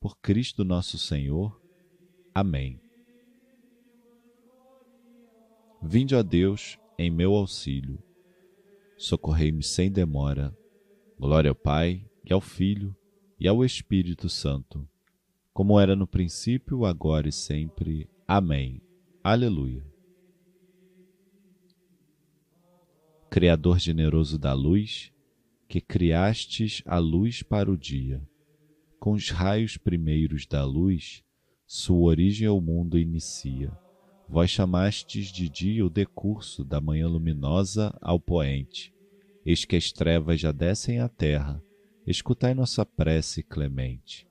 Por Cristo nosso Senhor. Amém. Vinde a Deus em meu auxílio. Socorrei-me sem demora. Glória ao Pai, e ao Filho, e ao Espírito Santo, como era no princípio, agora e sempre. Amém. Aleluia. Criador generoso da luz, que criastes a luz para o dia, com os raios primeiros da luz, sua origem ao mundo inicia. Vós chamastes de dia o decurso da manhã luminosa ao poente. Eis que as trevas já descem à terra, escutai nossa prece clemente.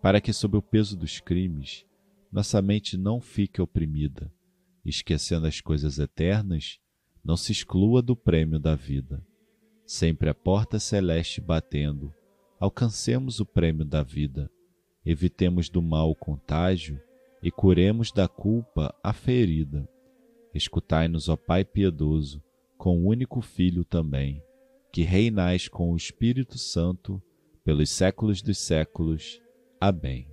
Para que, sob o peso dos crimes, nossa mente não fique oprimida, esquecendo as coisas eternas, não se exclua do prêmio da vida. Sempre a porta celeste batendo, alcancemos o prêmio da vida, evitemos do mal o contágio e curemos da culpa a ferida. Escutai-nos, ó Pai piedoso, com o único Filho também, que reinais com o Espírito Santo pelos séculos dos séculos. Amém.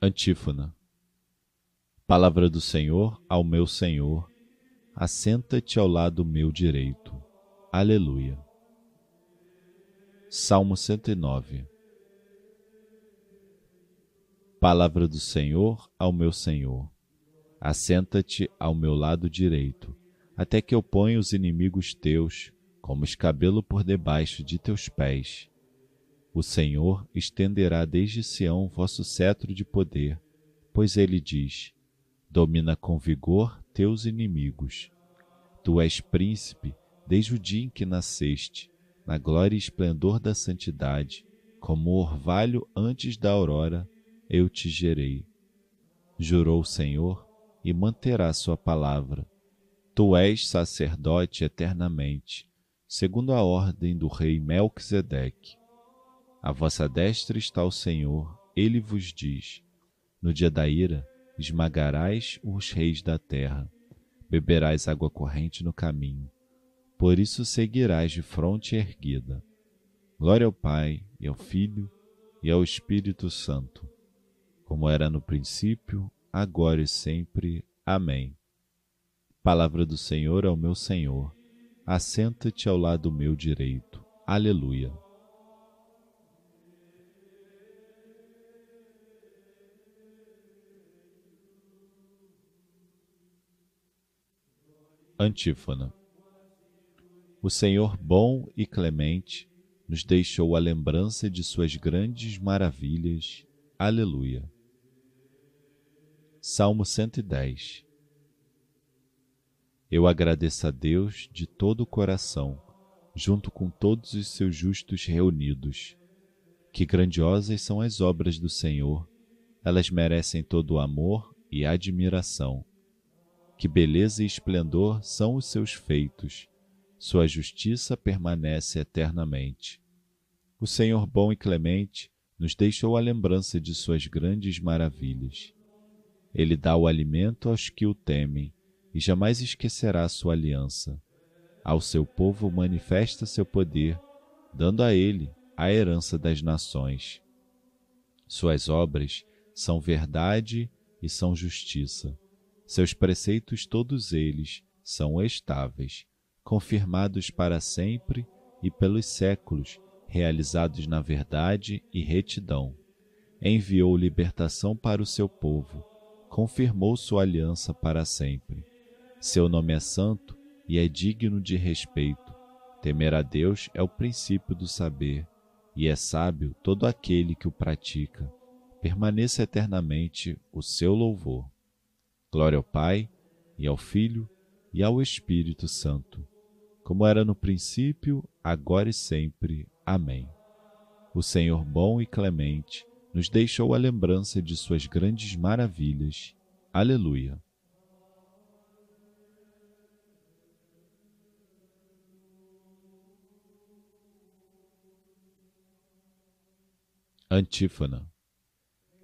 Antífona Palavra do Senhor ao meu Senhor, assenta-te ao lado meu direito. Aleluia. Salmo 109 Palavra do Senhor ao meu Senhor, assenta-te ao meu lado direito, até que eu ponha os inimigos teus como escabelo por debaixo de teus pés. O Senhor estenderá desde Sião vosso cetro de poder, pois ele diz: domina com vigor teus inimigos. Tu és príncipe desde o dia em que nasceste, na glória e esplendor da santidade, como orvalho antes da aurora, eu te gerei. Jurou o Senhor e manterá sua palavra. Tu és sacerdote eternamente, segundo a ordem do rei Melquisedeque. A vossa destra está o Senhor, ele vos diz: No dia da ira, esmagarás os reis da terra, beberás água corrente no caminho. Por isso seguirás de fronte erguida. Glória ao Pai, e ao Filho, e ao Espírito Santo, como era no princípio, agora e sempre. Amém. Palavra do Senhor ao meu Senhor, assenta-te ao lado meu direito. Aleluia. Antífona. O Senhor bom e clemente nos deixou a lembrança de suas grandes maravilhas. Aleluia. Salmo 110 Eu agradeço a Deus de todo o coração, junto com todos os seus justos reunidos. Que grandiosas são as obras do Senhor, elas merecem todo o amor e admiração. Que beleza e esplendor são os seus feitos, sua justiça permanece eternamente. O Senhor bom e clemente nos deixou a lembrança de suas grandes maravilhas. Ele dá o alimento aos que o temem e jamais esquecerá sua aliança. Ao seu povo manifesta seu poder, dando a ele a herança das nações. Suas obras são verdade e são justiça. Seus preceitos, todos eles, são estáveis, confirmados para sempre e pelos séculos, realizados na verdade e retidão. Enviou libertação para o seu povo, confirmou sua aliança para sempre. Seu nome é santo e é digno de respeito. Temer a Deus é o princípio do saber, e é sábio todo aquele que o pratica. Permaneça eternamente o seu louvor. Glória ao Pai, e ao Filho, e ao Espírito Santo, como era no princípio, agora e sempre. Amém. o Senhor bom e clemente nos deixou a lembrança de suas grandes maravilhas. Aleluia. Antífona.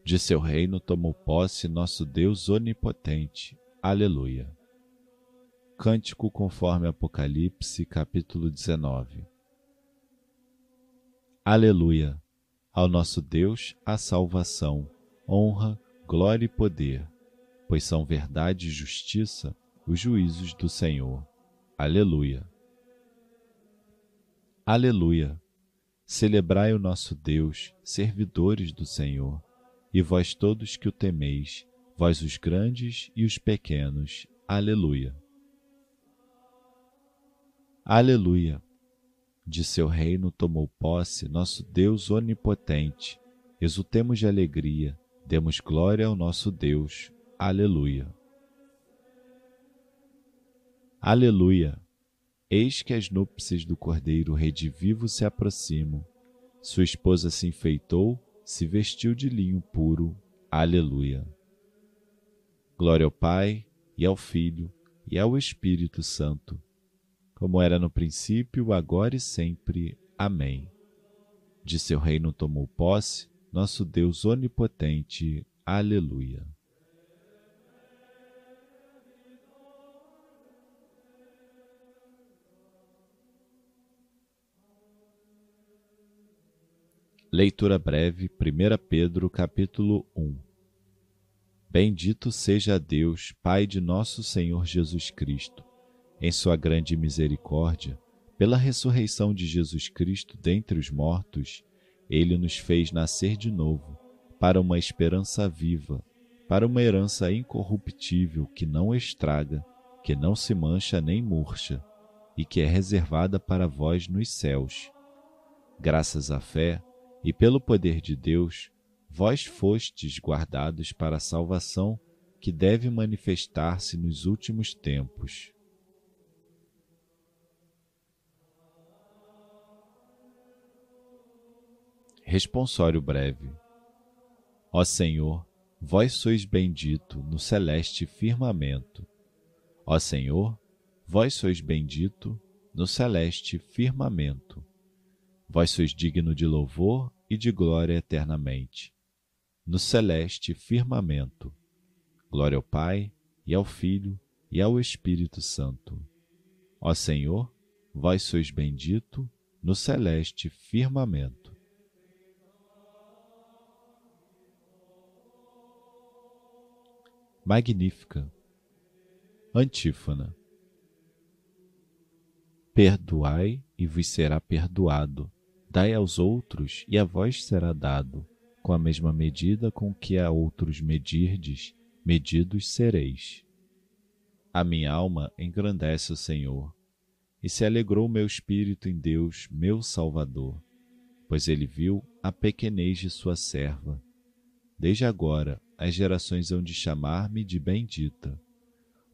De seu reino tomou posse nosso Deus onipotente. Aleluia. Cântico conforme Apocalipse, capítulo 19. Aleluia. Ao nosso Deus a salvação, honra, glória e poder, pois são verdade e justiça os juízos do Senhor. Aleluia. Aleluia. Celebrai o nosso Deus, servidores do Senhor, e vós todos que o temeis, vós os grandes e os pequenos. Aleluia. Aleluia! De seu reino tomou posse nosso Deus onipotente. Exultemos de alegria, demos glória ao nosso Deus. Aleluia! Aleluia! Eis que as núpcias do Cordeiro redivivo se aproximam. Sua esposa se enfeitou, se vestiu de linho puro. Aleluia! Glória ao Pai, e ao Filho, e ao Espírito Santo como era no princípio, agora e sempre. Amém. De seu reino tomou posse nosso Deus onipotente. Aleluia. Leitura breve, 1 Pedro, capítulo 1. Bendito seja Deus, Pai de nosso Senhor Jesus Cristo em sua grande misericórdia, pela ressurreição de Jesus Cristo dentre os mortos, ele nos fez nascer de novo, para uma esperança viva, para uma herança incorruptível que não estraga, que não se mancha nem murcha, e que é reservada para vós nos céus. Graças à fé e pelo poder de Deus, vós fostes guardados para a salvação que deve manifestar-se nos últimos tempos. Responsório breve. Ó Senhor, vós sois bendito no celeste firmamento. Ó Senhor, vós sois bendito no celeste firmamento. Vós sois digno de louvor e de glória eternamente. No celeste firmamento. Glória ao Pai, e ao Filho, e ao Espírito Santo. Ó Senhor, vós sois bendito no celeste firmamento. Magnífica. Antífona. Perdoai e vos será perdoado. Dai aos outros e a vós será dado. Com a mesma medida com que a outros medirdes, medidos sereis. A minha alma engrandece o Senhor, e se alegrou meu espírito em Deus, meu Salvador, pois ele viu a pequenez de sua serva. Desde agora as gerações hão de chamar-me de bendita.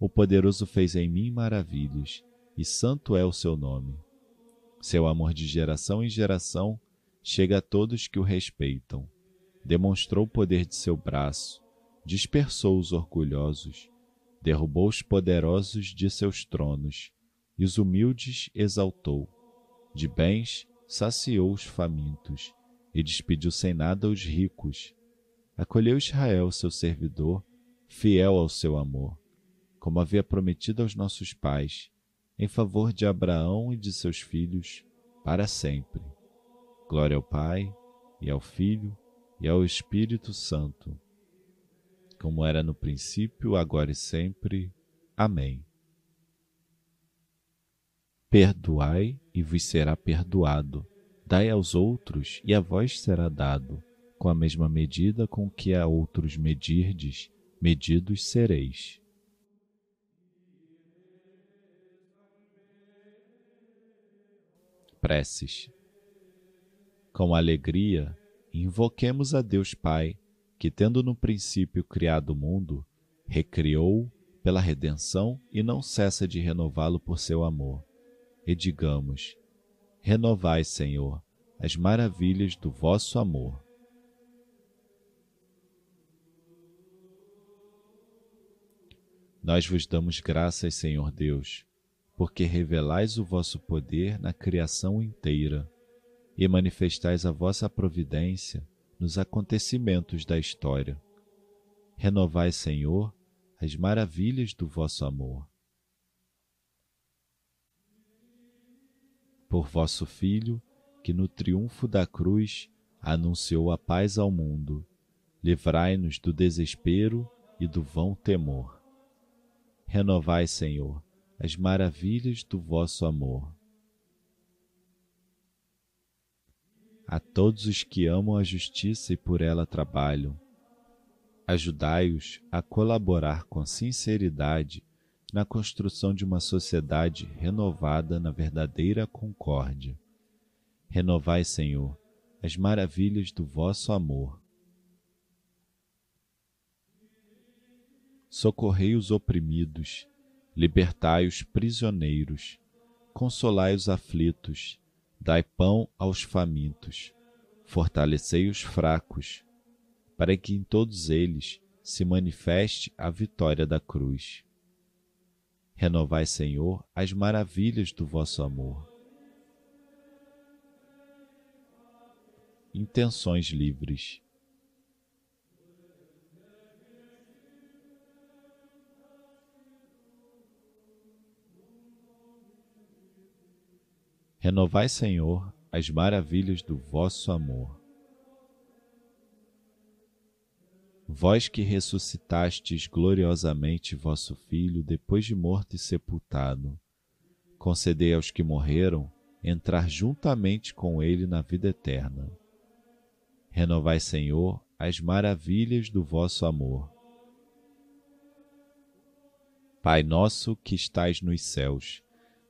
O poderoso fez em mim maravilhas, e santo é o seu nome. Seu amor de geração em geração chega a todos que o respeitam. Demonstrou o poder de seu braço, dispersou os orgulhosos, derrubou os poderosos de seus tronos, e os humildes exaltou. De bens saciou os famintos, e despediu sem nada os ricos acolheu Israel, seu servidor, fiel ao seu amor, como havia prometido aos nossos pais, em favor de Abraão e de seus filhos, para sempre. Glória ao Pai, e ao Filho, e ao Espírito Santo, como era no princípio, agora e sempre. Amém. Perdoai e vos será perdoado. Dai aos outros e a vós será dado com a mesma medida com que a outros medirdes, medidos sereis. Preces. Com alegria, invoquemos a Deus Pai, que, tendo no princípio criado o mundo, recriou pela redenção e não cessa de renová-lo por seu amor. E digamos: Renovai, Senhor, as maravilhas do vosso amor. Nós vos damos graças, Senhor Deus, porque revelais o vosso poder na criação inteira e manifestais a vossa providência nos acontecimentos da história. Renovai, Senhor, as maravilhas do vosso amor. Por vosso Filho, que no triunfo da cruz anunciou a paz ao mundo, livrai-nos do desespero e do vão temor. Renovai, Senhor, as maravilhas do vosso amor. A todos os que amam a justiça e por ela trabalham, ajudai-os a colaborar com sinceridade na construção de uma sociedade renovada na verdadeira concórdia. Renovai, Senhor, as maravilhas do vosso amor. Socorrei os oprimidos, libertai os prisioneiros, consolai os aflitos, dai pão aos famintos, fortalecei os fracos, para que em todos eles se manifeste a vitória da cruz. Renovai, Senhor, as maravilhas do vosso amor. Intenções livres. Renovai, Senhor, as maravilhas do vosso amor. Vós que ressuscitastes gloriosamente vosso Filho depois de morto e sepultado, concedei aos que morreram entrar juntamente com ele na vida eterna. Renovai, Senhor, as maravilhas do vosso amor. Pai nosso que estais nos céus,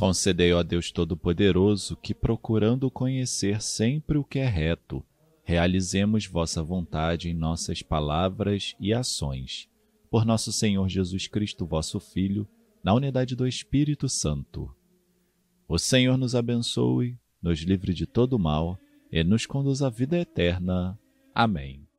Concedei, ó Deus Todo-Poderoso, que procurando conhecer sempre o que é reto, realizemos vossa vontade em nossas palavras e ações. Por nosso Senhor Jesus Cristo, vosso Filho, na unidade do Espírito Santo. O Senhor nos abençoe, nos livre de todo mal e nos conduz à vida eterna. Amém.